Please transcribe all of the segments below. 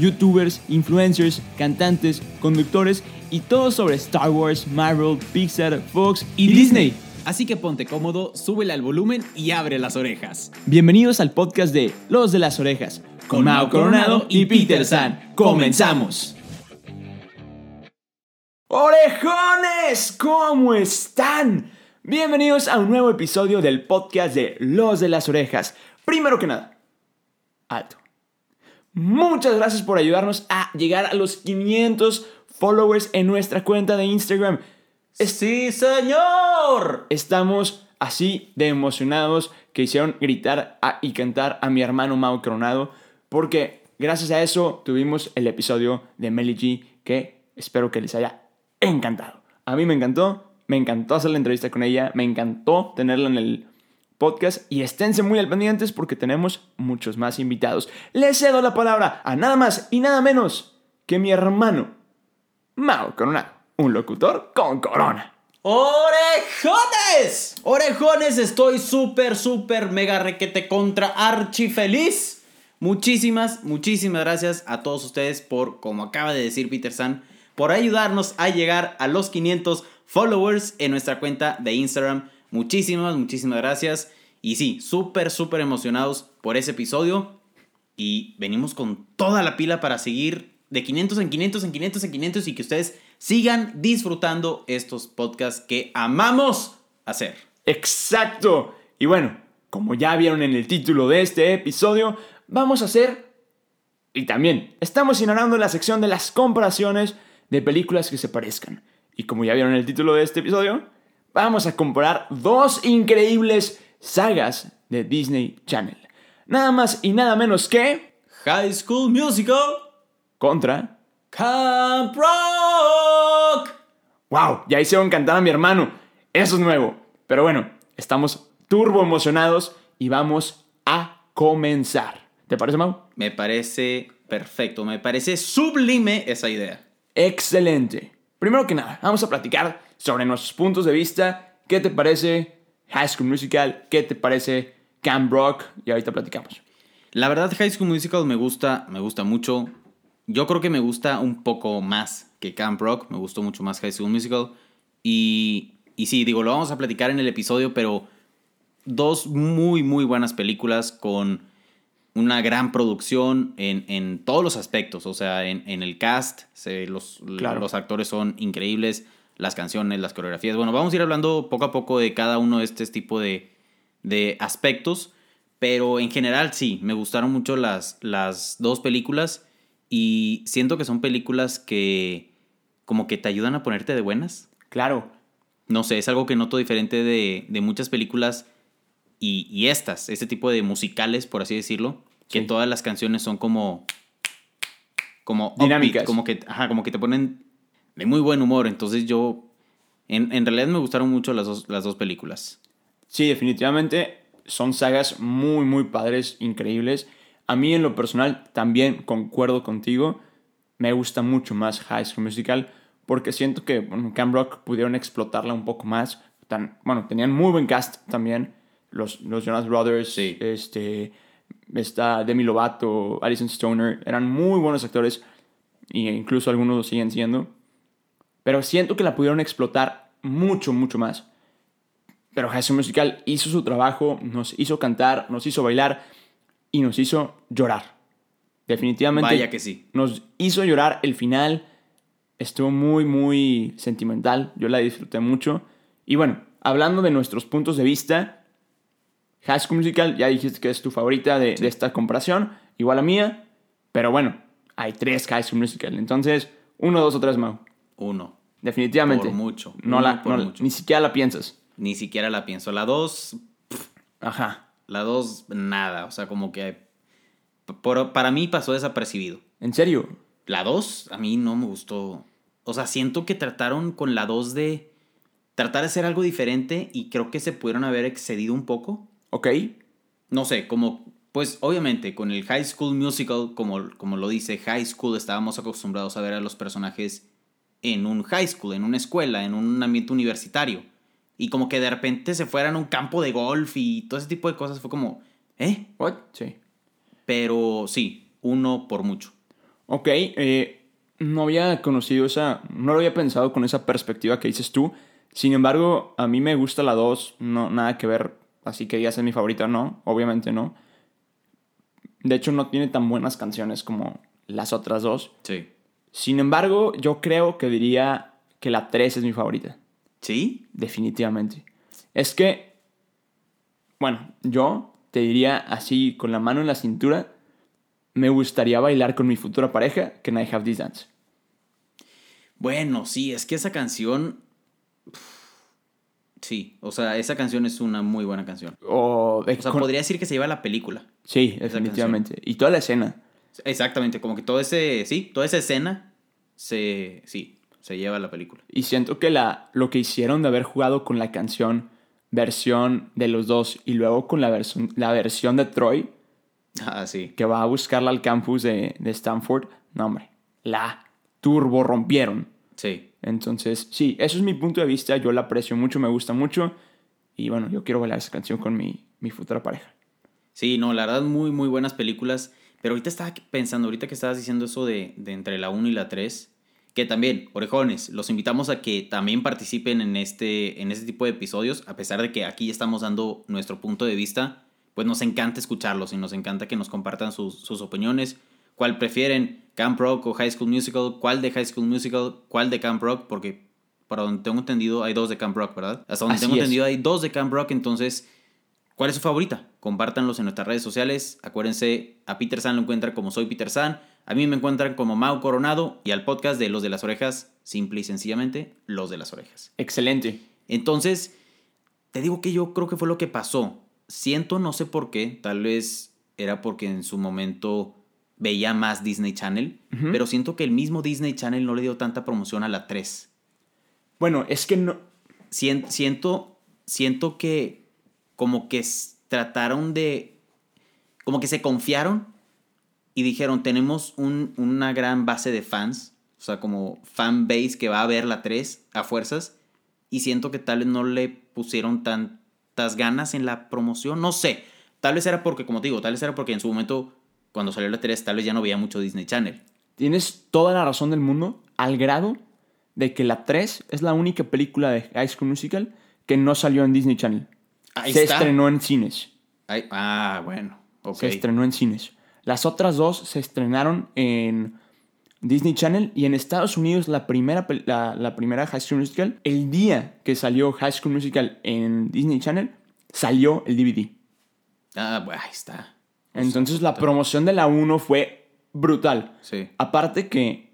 youtubers, influencers, cantantes, conductores y todo sobre Star Wars, Marvel, Pixar, Fox y, Disney. Así que ponte cómodo, súbele al volumen y abre las orejas. Bienvenidos al podcast de Los de las Orejas, con Mao Coronado y Peter San. ¡Comenzamos! ¡Orejones! ¿Cómo están? Bienvenidos a un nuevo episodio del podcast de Los de las Orejas. Primero que nada, alto. Muchas gracias por ayudarnos a llegar a los 500 followers en nuestra cuenta de Instagram. ¡Sí, señor! Estamos así de emocionados que hicieron gritar a- y cantar a mi hermano Mao Coronado porque gracias a eso tuvimos el episodio de Melly G que espero que les haya encantado. A mí me encantó, me encantó hacer la entrevista con ella, me encantó tenerla en el podcast y esténse muy al pendientes porque tenemos muchos más invitados. Les cedo la palabra a nada más y nada menos que mi hermano Mao Coronado, un locutor con corona. ¡Orejones! Orejones, estoy súper, súper, mega requete contra archi feliz. Muchísimas, muchísimas gracias a todos ustedes por, como acaba de decir Peter San, por ayudarnos a llegar a los 500 followers en nuestra cuenta de Instagram. Muchísimas, muchísimas gracias. Y sí, súper, súper emocionados por ese episodio. Y venimos con toda la pila para seguir de 500 en 500 en 500 en 500 y que ustedes sigan disfrutando estos podcasts que amamos hacer. Exacto. Y bueno, como ya vieron en el título de este episodio, vamos a hacer... Y también, estamos inaugurando la sección de las comparaciones de películas que se parezcan. Y como ya vieron en el título de este episodio, vamos a comparar dos increíbles sagas de Disney Channel. Nada más y nada menos que... High School Musical Contra... Camp Rock. ¡Wow! Ya hicieron cantar a mi hermano. Eso es nuevo. Pero bueno, estamos turbo emocionados y vamos a comenzar. ¿Te parece, Mau? Me parece perfecto, me parece sublime esa idea. Excelente. Primero que nada, vamos a platicar sobre nuestros puntos de vista. ¿Qué te parece High School Musical? ¿Qué te parece Camp Rock? Y ahorita platicamos. La verdad High School Musical me gusta, me gusta mucho. Yo creo que me gusta un poco más que Camp Rock, me gustó mucho más High School Musical. Y, y sí, digo, lo vamos a platicar en el episodio, pero dos muy, muy buenas películas con una gran producción en, en todos los aspectos. O sea, en, en el cast, se- los, Claro. los actores son increíbles, las canciones, las coreografías. Bueno, vamos a ir hablando poco a poco de cada uno de este tipo de, de aspectos. Pero en general sí, me gustaron mucho las, las dos películas. Y siento que son películas que como que te ayudan a ponerte de buenas. Claro, No sé, es algo que noto diferente de, de muchas películas y, y estas, este tipo de musicales, por así decirlo, que Sí. todas las canciones son como... como upbeat, Dinámicas. como que, ajá, como que te ponen de muy buen humor. Entonces yo, en, en realidad me gustaron mucho las dos, las dos películas. sí, definitivamente son sagas muy, muy padres, increíbles. A mí en lo personal también concuerdo contigo. Me gusta mucho más High School Musical porque siento que bueno, Camp Rock pudieron explotarla un poco más. Tan, bueno, tenían muy buen cast también. Los, los Jonas Brothers, Sí. este, está Demi Lovato, Alison Stoner, eran muy buenos actores e incluso algunos lo siguen siendo. Pero siento que la pudieron explotar mucho, mucho más. Pero School Musical hizo su trabajo, nos hizo cantar, nos hizo bailar y nos hizo llorar. Definitivamente. Vaya que sí. Nos hizo llorar el final. Estuvo muy, muy sentimental. Yo la disfruté mucho. Y bueno, hablando de nuestros puntos de vista, High School Musical, ya dijiste que es tu favorita de, de esta comparación, igual a mía. Pero bueno, hay tres High School Musical. Entonces, uno, dos o tres, Mau. Uno. Definitivamente. Por mucho. No Uno la, por no- mucho. Ni siquiera la piensas. Ni siquiera la pienso. La dos, Ajá. la dos, nada. O sea, como que por- para mí pasó desapercibido. ¿En serio? La 2 a mí no me gustó. O sea, siento que trataron con la 2 de tratar de hacer algo diferente y creo que se pudieron haber excedido un poco. Ok. No sé, como, pues obviamente con el High School Musical, como, como lo dice High School, estábamos acostumbrados a ver a los personajes en un high school, en una escuela, en un ambiente universitario. Y como que de repente se fueran a un campo de golf y todo ese tipo de cosas fue como, ¿eh? What? Sí. Pero sí, uno por mucho. Ok, eh, no había conocido esa, no lo había pensado con esa perspectiva que dices tú. Sin embargo, a mí me gusta la 2, no, nada que ver, así que digas es mi favorita, no, obviamente no. De hecho, no tiene tan buenas canciones como las otras dos. Sí. Sin embargo, yo creo que diría que la 3 es mi favorita. ¿Sí? Definitivamente. Es que, bueno, yo te diría así, con la mano en la cintura, me gustaría bailar con mi futura pareja, que I Have This Dance. Bueno, sí, es que esa canción... Sí, o sea, esa canción es una muy buena canción. O, O sea, podría decir que se lleva la película. Sí, definitivamente. Y toda la escena. Exactamente, como que todo ese, sí, toda esa escena se, sí, se lleva la película. Y siento que la, lo que hicieron de haber jugado con la canción versión de los dos y luego con la, versión la versión de Troy, Ah, sí. que va a buscarla al campus de, de Stanford, no hombre, la turbo rompieron. Sí. Entonces, sí, eso es mi punto de vista, yo la aprecio mucho, me gusta mucho y bueno, yo quiero bailar esa canción con mi, mi futura pareja. Sí, no, la verdad, muy, muy buenas películas. Pero ahorita estaba pensando, ahorita que estabas diciendo eso de, de entre la 1 y la 3, que también, orejones, los invitamos a que también participen en este, en este tipo de episodios, a pesar de que aquí ya estamos dando nuestro punto de vista, pues nos encanta escucharlos y nos encanta que nos compartan sus, sus opiniones, cuál prefieren, Camp Rock o High School Musical, cuál de High School Musical, cuál de Camp Rock, porque para donde tengo entendido hay dos de Camp Rock, ¿verdad? Hasta donde Así tengo es. entendido hay dos de Camp Rock, entonces... ¿Cuál es su favorita? Compártanlos en nuestras redes sociales. Acuérdense, a Peter San lo encuentran como Soy Peter San. A mí me encuentran como Mau Coronado. Y al podcast de Los de las Orejas, simple y sencillamente, Los de las Orejas. Excelente. Entonces, te digo que yo creo que fue lo que pasó. Siento, no sé por qué, tal vez era porque en su momento veía más Disney Channel, pero siento que el mismo Disney Channel no le dio tanta promoción a la 3. Bueno, es que no... Sien- siento, siento que como que trataron de, como que se confiaron y dijeron, tenemos un- una gran base de fans, o sea, como fan base que va a ver la 3 a fuerzas, y siento que tal vez no le pusieron tantas ganas en la promoción, no sé, tal vez era porque, como te digo, tal vez era porque en su momento, cuando salió la 3, tal vez ya no veía mucho Disney Channel. Tienes toda la razón del mundo, al grado de que la 3 es la única película de High School Musical que no salió en Disney Channel. Ahí se está. estrenó en cines. Ah, bueno, ok. Se estrenó en cines. Las otras dos se estrenaron en Disney Channel y en Estados Unidos la primera, la, la primera High School Musical, el día que salió High School Musical en Disney Channel, salió el DVD. Ah, bueno, ahí está. Entonces la promoción de la 1 fue brutal. Sí. Aparte que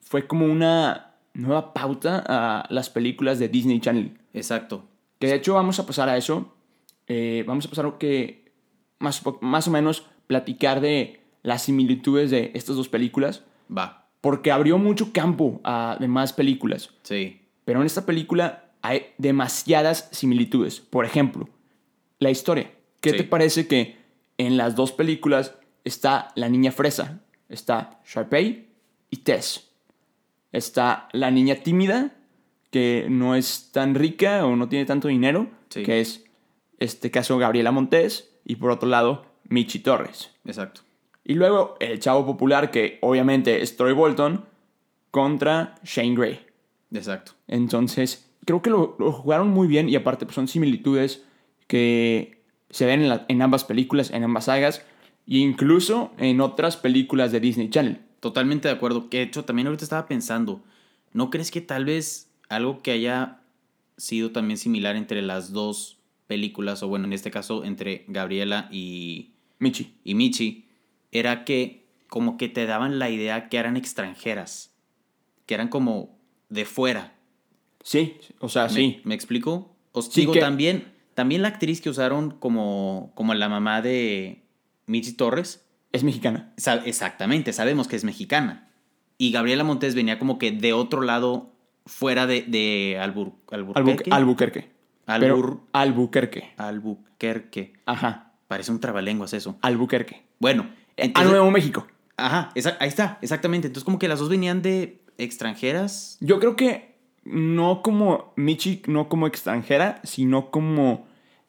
fue como una nueva pauta a las películas de Disney Channel. Exacto. Que de hecho vamos a pasar a eso. Eh, vamos a pasar a que más, más o menos platicar de las similitudes de estas dos películas. Va. Porque abrió mucho campo a demás películas. Sí. Pero en esta película hay demasiadas similitudes. Por ejemplo, la historia. ¿Qué Sí. te parece que en las dos películas está la niña fresa? Está Sharpay y Tess. Está la niña tímida, que no es tan rica o no tiene tanto dinero, Sí. que es, este caso, Gabriela Montes. Y por otro lado, Michi Torres. Exacto. Y luego el chavo popular, que obviamente es Troy Bolton, contra Shane Gray. Exacto. Entonces, creo que lo, lo jugaron muy bien y aparte pues, son similitudes que se ven en, la- en ambas películas, en ambas sagas e incluso en otras películas de Disney Channel. Totalmente de acuerdo. Que de hecho también ahorita estaba pensando, ¿no crees que tal vez algo que haya sido también similar entre las dos películas, o bueno, en este caso entre Gabriela y, Michi. y Michi, era que como que te daban la idea que eran extranjeras, que eran como de fuera. Sí, o sea, ¿Me, sí. ¿Me explico? Os Sí, digo, que- también, también la actriz que usaron como, como la mamá de Michi Torres, es mexicana. Sa- exactamente, sabemos que es mexicana. Y Gabriela Montes venía como que de otro lado, fuera de, de Albur, Albu- Alburquerque. Albuquerque. Albur- Albuquerque. Albuquerque. Ajá. Parece un trabalenguas eso. Albuquerque. Bueno, a entonces- Nuevo México. Ajá, ahí está, exactamente. Entonces como que las dos venían de extranjeras. Yo creo que no como Michi, no como extranjera, sino como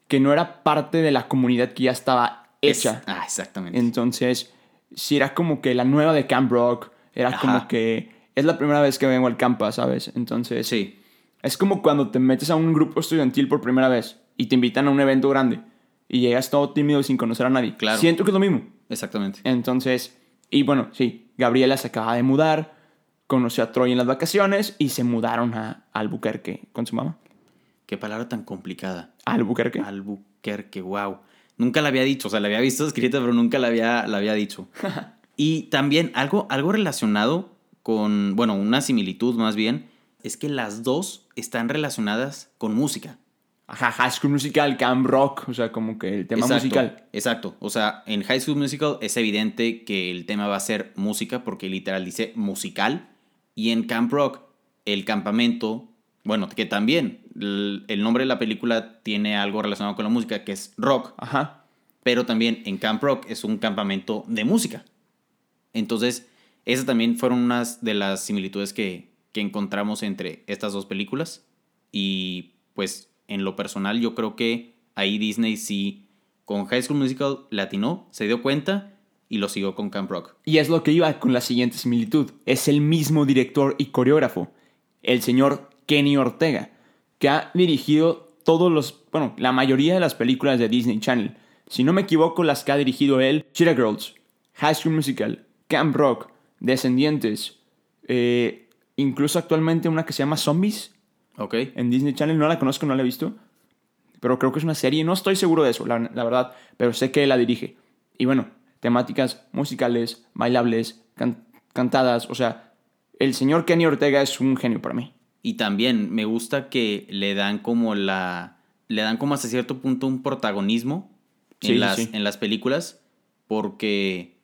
que no era parte de la comunidad que ya estaba hecha. Es- ah, exactamente. Entonces, si era como que la nueva de Camp Rock, era Ajá. como que es la primera vez que vengo al campa, ¿sabes? Entonces, sí, es como cuando te metes a un grupo estudiantil por primera vez y te invitan a un evento grande y llegas todo tímido sin conocer a nadie. Claro. Siento que es lo mismo. exactamente. Entonces, y bueno, sí, Gabriela se acaba de mudar, conoció a Troy en las vacaciones y se mudaron a Albuquerque con su mamá. Qué palabra tan complicada. Albuquerque. Albuquerque, wow. Nunca la había dicho, o sea, la había visto escrita, pero nunca la había, la había dicho. y también algo, algo relacionado con, bueno, una similitud más bien, es que las dos están relacionadas con música. Ajá, High School Musical, Camp Rock, o sea, como que el tema exacto, musical. Exacto. O sea, en High School Musical es evidente que el tema va a ser música, porque literal dice musical. Y en Camp Rock, el campamento, bueno, que también el, el nombre de la película tiene algo relacionado con la música, que es rock. Ajá. Pero también en Camp Rock es un campamento de música. Entonces, esas también fueron unas de las similitudes que, que encontramos entre estas dos películas. Y pues en lo personal yo creo que ahí Disney sí, con High School Musical latinó, se dio cuenta y lo siguió con Camp Rock. Y es lo que iba con la siguiente similitud. Es el mismo director y coreógrafo, el señor Kenny Ortega, que ha dirigido todos los, bueno, la mayoría de las películas de Disney Channel. Si no me equivoco, las que ha dirigido él, Cheetah Girls, High School Musical, Camp Rock, Descendientes, eh, incluso actualmente una que se llama Zombies ¿Ok? en Disney Channel. No la conozco, no la he visto. Pero creo que es una serie. No estoy seguro de eso, la, la verdad. Pero sé que él la dirige. Y bueno, temáticas musicales, bailables, can- cantadas. O sea, el señor Kenny Ortega es un genio para mí. Y también me gusta que le dan como la. Le dan como hasta cierto punto un protagonismo en, Sí, las, sí. en las películas. Porque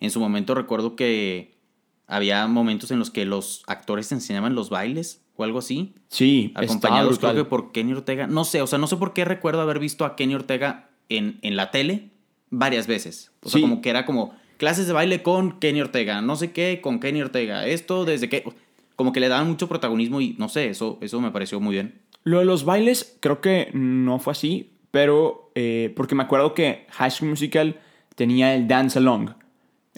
en su momento recuerdo que había momentos en los que los actores enseñaban los bailes o algo así. Sí, Acompañados creo que por Kenny Ortega. No sé, o sea, no sé por qué recuerdo haber visto a Kenny Ortega en, en la tele varias veces. O sea, Sí. como que era como clases de baile con Kenny Ortega, no sé qué con Kenny Ortega. Esto desde que. Como que le daban mucho protagonismo y no sé, eso, eso me pareció muy bien. Lo de los bailes creo que no fue así, pero eh, porque me acuerdo que High School Musical tenía el Dance Along.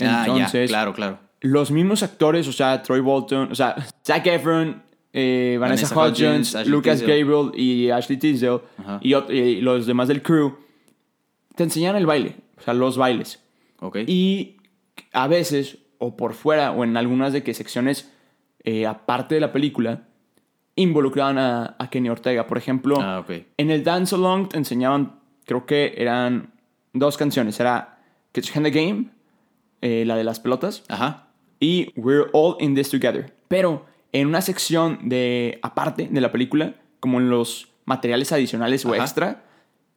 ah, ya, claro, claro. los mismos actores, o sea, Troy Bolton, o sea, Zac Efron, eh, Vanessa, Vanessa Hudgens, Lucas Tisdale. Gabriel y Ashley Tisdale y los demás del crew, te enseñan el baile, o sea, los bailes. Ok. Y a veces, o por fuera, o en algunas de que secciones eh, aparte de la película, involucraban a, a Kenny Ortega. Por ejemplo, ah, ok. en el Dance Along te enseñaban, creo que eran dos canciones. Era Hand in the Game, eh, la de las pelotas, Ajá. y We're All in This Together. Pero en una sección de aparte de la película, como en los materiales adicionales o extra,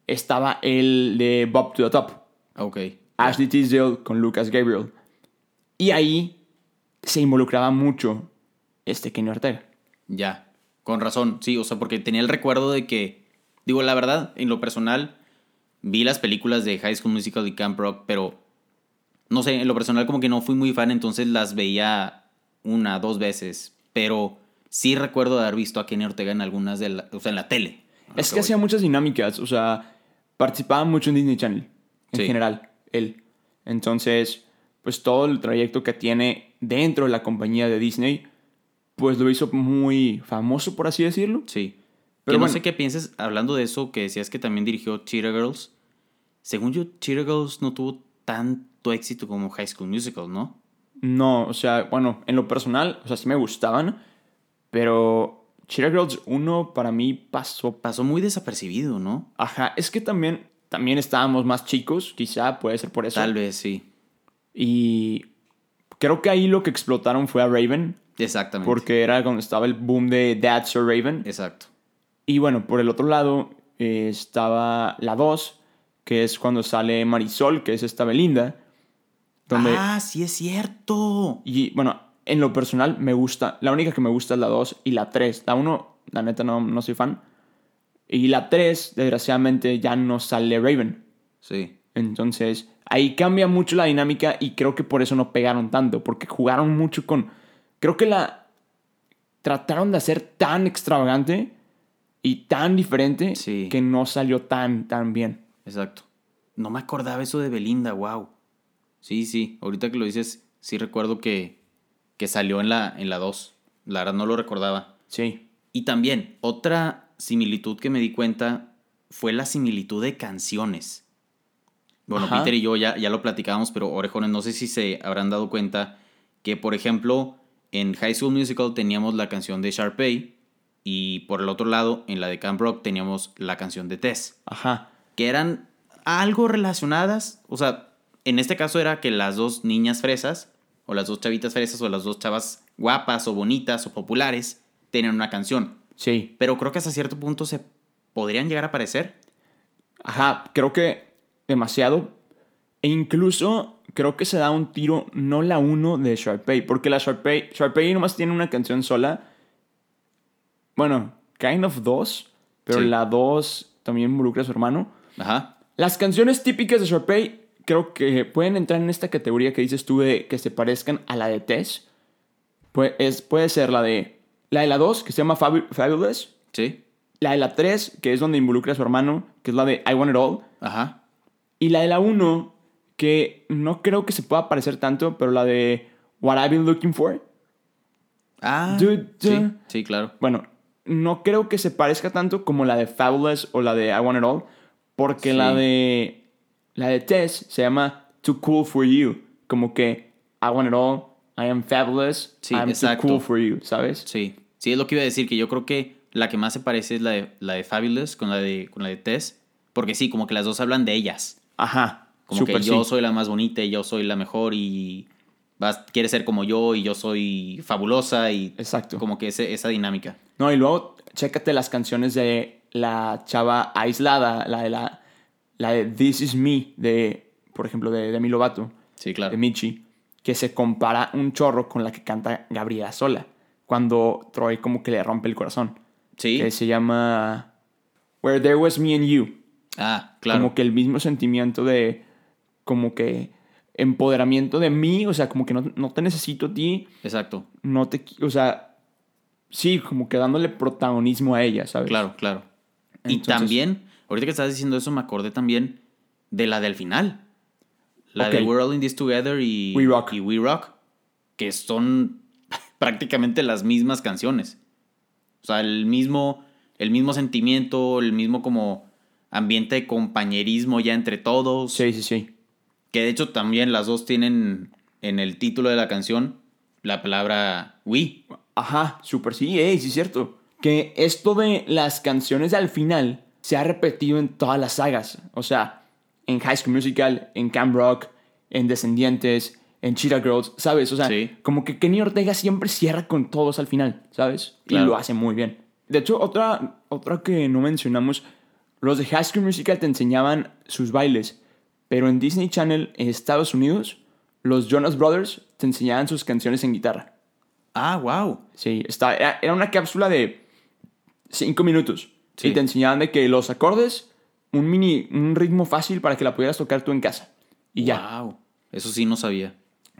estaba el de Bob to the Top. Ok. Ashley Tisdale con Lucas Gabriel. Y ahí se involucraba mucho este Kenny Ortega. Ya, con razón, sí, o sea, porque tenía el recuerdo de que, digo, la verdad, en lo personal, vi las películas de High School Musical y Camp Rock, pero, no sé, en lo personal como que no fui muy fan, entonces las veía una, dos veces, pero sí recuerdo de haber visto a Kenny Ortega en algunas de la, o sea, en la tele. Es que voy. hacía muchas dinámicas, o sea, participaba mucho en Disney Channel, en Sí. general, él. Entonces, pues todo el trayecto que tiene dentro de la compañía de Disney, pues lo hizo muy famoso, por así decirlo. Sí. Pero no sé qué pienses, hablando de eso, que decías que también dirigió Cheetah Girls. Según yo, Cheetah Girls no tuvo tanto éxito como High School Musical, ¿no? No, o sea, bueno, en lo personal, o sea, sí me gustaban, pero Cheetah Girls 1 para mí pasó Pasó muy desapercibido, ¿no? Ajá, es que también, también estábamos más chicos, quizá puede ser por eso. Tal vez, sí. Y creo que ahí lo que explotaron fue a Raven, Exactamente. porque era cuando estaba el boom de That's So Raven. Exacto. Y bueno, por el otro lado eh, estaba la 2, que es cuando sale Marisol, que es esta Belinda, Donde, Ah, sí es cierto. Y bueno, en lo personal me gusta. La única que me gusta es la 2 y la 3. La 1, la neta, no, no soy fan. Y la 3, desgraciadamente, ya no sale Raven. Sí. Entonces, ahí cambia mucho la dinámica y creo que por eso no pegaron tanto. Porque jugaron mucho con. Creo que la. Trataron de hacer tan extravagante y tan diferente Sí. que no salió tan, tan bien. Exacto. No me acordaba eso de Belinda, wow. Sí, sí. Ahorita que lo dices, sí recuerdo que, que salió en la, en la 2. La verdad no lo recordaba. Sí. Y también, otra similitud que me di cuenta fue la similitud de canciones. Bueno, Ajá. Peter y yo ya, ya lo platicábamos, pero orejones, no sé si se habrán dado cuenta que, por ejemplo, en High School Musical teníamos la canción de Sharpay y por el otro lado, en la de Camp Rock teníamos la canción de Tess, Ajá. que eran algo relacionadas. O sea, en este caso era que las dos niñas fresas, o las dos chavitas fresas, o las dos chavas guapas, o bonitas, o populares, tenían una canción. Sí. Pero creo que hasta cierto punto se podrían llegar a parecer. Ajá, creo que demasiado. E incluso creo que se da un tiro, no la 1 de Sharpay, porque la Sharpay, Sharpay nomás tiene una canción sola. Bueno, kind of dos, pero Sí. la 2 también involucra a su hermano. Ajá. Las canciones típicas de Sharpay creo que pueden entrar en esta categoría que dices tú de que se parezcan a la de Tess. Puede, es, puede ser la de la de la 2, que se llama Fabu- Fabulous. Sí. La de la 3, que es donde involucra a su hermano, que es la de I Want It All. Ajá. Y la de la 1, que no creo que se pueda parecer tanto, pero la de What I've Been Looking For. Ah. Du- du- Sí, sí, claro. Bueno, no creo que se parezca tanto como la de Fabulous o la de I Want It All, porque Sí. la de la de Tess se llama Too Cool For You, como que I Want It All, I am fabulous, Sí, I'm exacto. too cool for you, ¿sabes? Sí. Sí, es lo que iba a decir, que yo creo que la que más se parece es la de, la de Fabulous con la de, con la de Tess. Porque sí, como que las dos hablan de ellas. Ajá, Como que yo sí. soy la más bonita y yo soy la mejor y vas, quieres ser como yo y yo soy fabulosa y Exacto. como que ese- esa dinámica. No, y luego chécate las canciones de la chava aislada, la de la, la de This Is Me, de, por ejemplo, de Demi Lovato, Sí, claro. de Michi, que se compara un chorro con la que canta Gabriela Sola, cuando Troy como que le rompe el corazón. Sí. Que se llama Where There Was Me and You. Ah, claro. Como que el mismo sentimiento de, como que empoderamiento de mí, o sea, como que no, no te necesito a ti, Exacto. no te, o sea, sí, como que dándole protagonismo a ella, ¿sabes? Claro, claro. y también, ahorita que estás diciendo eso, me acordé también de la del final. La de. We're All in This Together y We Rock. y We Rock, que son prácticamente las mismas canciones. O sea, el mismo, el mismo sentimiento, el mismo como ambiente de compañerismo ya entre todos. Sí, sí, sí. Que de hecho también las dos tienen en el título de la canción la palabra we. Ajá, súper sí, sí es cierto. Que esto de las canciones al final se ha repetido en todas las sagas. O sea, en High School Musical, en Camp Rock, en Descendientes, en Cheetah Girls, ¿sabes? O sea, Sí. como que Kenny Ortega siempre cierra con todos al final, ¿sabes? Claro. Y lo hace muy bien. De hecho, otra, otra que no mencionamos, los de High School Musical te enseñaban sus bailes, pero en Disney Channel en Estados Unidos, los Jonas Brothers te enseñaban sus canciones en guitarra. Ah, wow. Sí, está, era, era una cápsula de 5 minutos. Sí. Y te enseñaban de que los acordes, un mini, un ritmo fácil para que la pudieras tocar tú en casa. Y ya. Wow. Eso sí no sabía.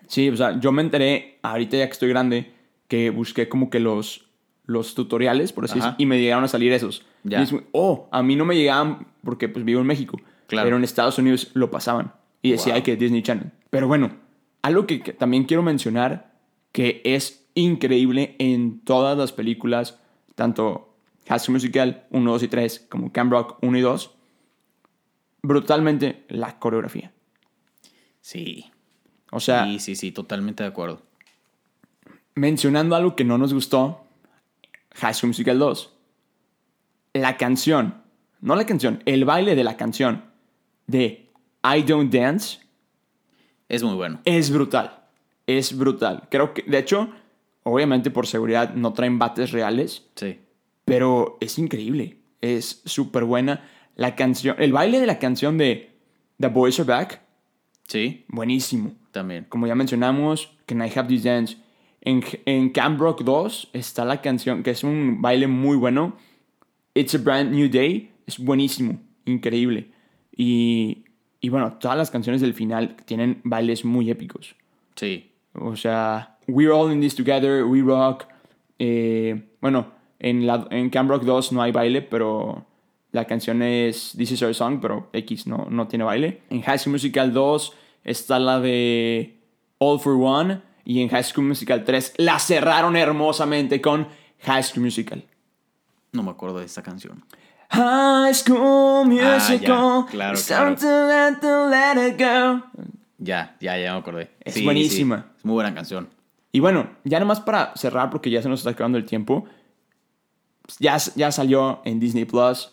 Sí, o sea, yo me enteré, ahorita ya que estoy grande, que busqué como que los, los tutoriales, por así decirlo, y me llegaron a salir esos. Ya. Y es oh, a mí no me llegaban porque pues vivo en México. Claro. Pero en Estados Unidos lo pasaban. Y decía Wow. que Disney Channel. Pero bueno, algo que, que también quiero mencionar, que es increíble en todas las películas, tanto High School Musical 1, 2 y 3, como Camp Rock 1 y 2, brutalmente la coreografía. Sí. O sea, sí, sí, sí, totalmente de acuerdo. mencionando algo que no nos gustó, High School Musical 2, la canción, no la canción, el baile de la canción de I Don't Dance Es muy bueno. es brutal. Es brutal. Creo que, de hecho, obviamente por seguridad no traen bates reales, Sí. Pero es increíble. Es súper buena. La canción, el baile de la canción de The Boys Are Back, Sí. buenísimo. También. Como ya mencionamos, Can I Have This Dance. En, en Camp Rock 2 está la canción, que es un baile muy bueno. It's a Brand New Day. Es buenísimo, increíble. Y, y bueno, todas las canciones del final tienen bailes muy épicos. Sí. O sea, We're All in This Together, We Rock. eh, bueno, en, la, en Camp Rock 2 no hay baile, pero la canción es This Is Our Song, pero X no, no tiene baile. En High School Musical 2 está la de All for One. Y en High School Musical 3 la cerraron hermosamente con High School Musical. No me acuerdo de esta canción. High School Musical. Ah, claro, it's claro. to let, to let it go. Ya, ya, ya me acordé. Es buenísima. Es muy buena canción. Y bueno, ya nomás para cerrar, porque ya se nos está acabando el tiempo. Ya, ya salió en Disney Plus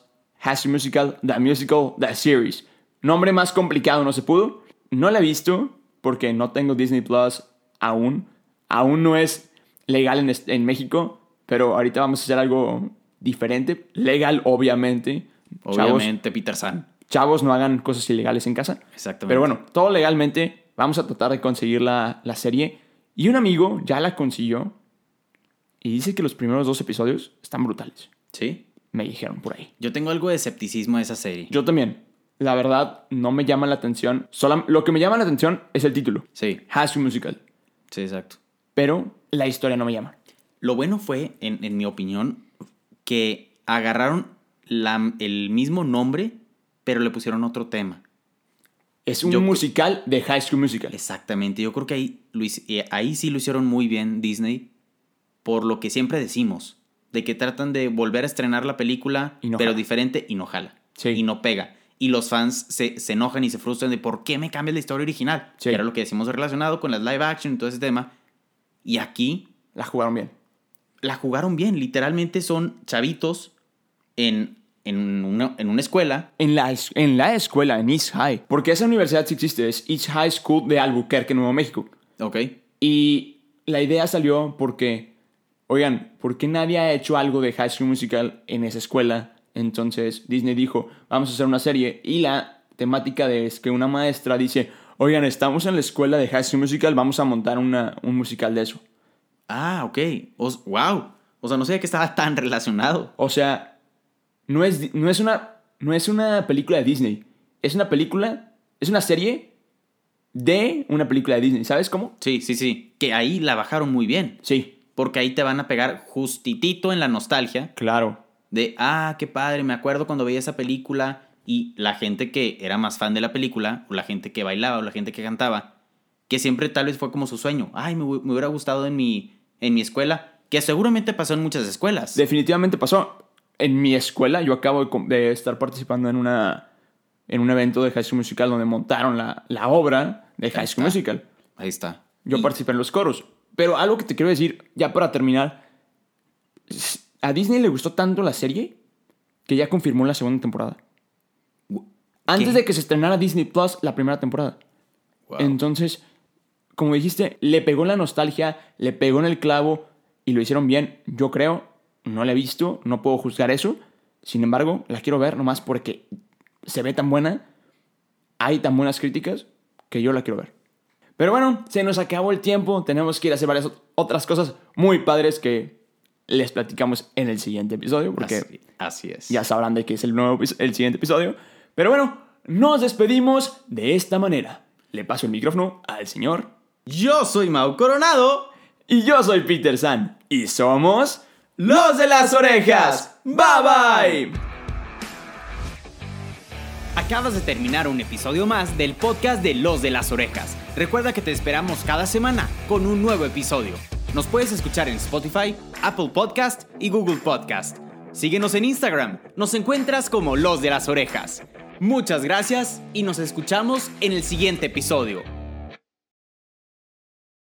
School Musical, The Musical, The Series. Nombre más complicado no se pudo. No la he visto porque no tengo Disney Plus aún. Aún no es legal en, México, pero ahorita vamos a hacer algo diferente. Legal, obviamente. Chavos, Obviamente, Peter San. chavos no hagan cosas ilegales en casa. Exactamente. Pero bueno, todo legalmente. Vamos a tratar de conseguir la, la serie. Y un amigo ya la consiguió. Y dice que los primeros dos episodios están brutales. Sí. Me dijeron por ahí. Yo tengo algo de escepticismo de esa serie. Yo también. La verdad, no me llama la atención. Solam- lo que me llama la atención es el título. Sí, High School Musical. sí, exacto. Pero la historia no me llama. Lo bueno fue, en, en mi opinión, que agarraron la- el mismo nombre, pero le pusieron otro tema. Es un Yo- musical de High School Musical. Exactamente. Yo creo que ahí, hic- eh, ahí sí lo hicieron muy bien Disney, por lo que siempre decimos, de que tratan de volver a estrenar la película, no pero jala. diferente y no jala. Sí. Y no pega. Y los fans se, se enojan y se frustran de por qué me cambias la historia original. Sí. Que era lo que decimos relacionado con las live action y todo ese tema. Y aquí La jugaron bien. la jugaron bien. Literalmente son chavitos en, en, una, en una escuela. En la, en la escuela, en East High. Porque esa universidad sí existe. Es East High School de Albuquerque, Nuevo México. Ok. Y la idea salió porque, oigan, ¿por qué nadie ha hecho algo de High School Musical en esa escuela? Entonces Disney dijo, vamos a hacer una serie. Y la temática de es que una maestra dice, oigan, estamos en la escuela de High School Musical, vamos a montar una, un musical de eso. Ah, ok. Os- wow. O sea, no sabía que estaba tan relacionado. O sea, no es, no es, una, no es una película de Disney. Es una película, es una serie de una película de Disney. ¿Sabes cómo? Sí, sí, sí. Que ahí la bajaron muy bien. Sí, Porque ahí te van a pegar justitito en la nostalgia claro. de, ah, qué padre, me acuerdo cuando veía esa película y la gente que era más fan de la película, o la gente que bailaba, o la gente que cantaba, que siempre tal vez fue como su sueño. Ay, me, hu- me hubiera gustado en mi, en mi escuela, que seguramente pasó en muchas escuelas. Definitivamente pasó. En mi escuela, yo acabo de, estar participando en, una, en un evento de High School Musical donde montaron la, la obra de High School. Musical. Ahí está. Yo Y- participé en los coros. Pero algo que te quiero decir, ya para terminar, a Disney le gustó tanto la serie que ya confirmó la segunda temporada. Antes ¿Qué? de que se estrenara Disney Plus la primera temporada. Wow. Entonces, como dijiste, le pegó en la nostalgia, le pegó en el clavo y lo hicieron bien. Yo creo, no la he visto, no puedo juzgar eso. Sin embargo, la quiero ver nomás porque se ve tan buena, hay tan buenas críticas que yo la quiero ver. Pero bueno, se nos acabó el tiempo, tenemos que ir a hacer varias ot- otras cosas muy padres que les platicamos en el siguiente episodio porque así, así es. ya sabrán de qué es el, nuevo, el siguiente episodio. Pero bueno, nos despedimos de esta manera. Le paso el micrófono al señor. Yo soy Mau Coronado. Y yo soy Peter San. Y somos los de las orejas. Bye bye. Acabas de terminar un episodio más del podcast de Los de las Orejas. Recuerda que te esperamos cada semana con un nuevo episodio. Nos puedes escuchar en Spotify, Apple Podcast y Google Podcast. Síguenos en Instagram, nos encuentras como Los de las Orejas. Muchas gracias y nos escuchamos en el siguiente episodio.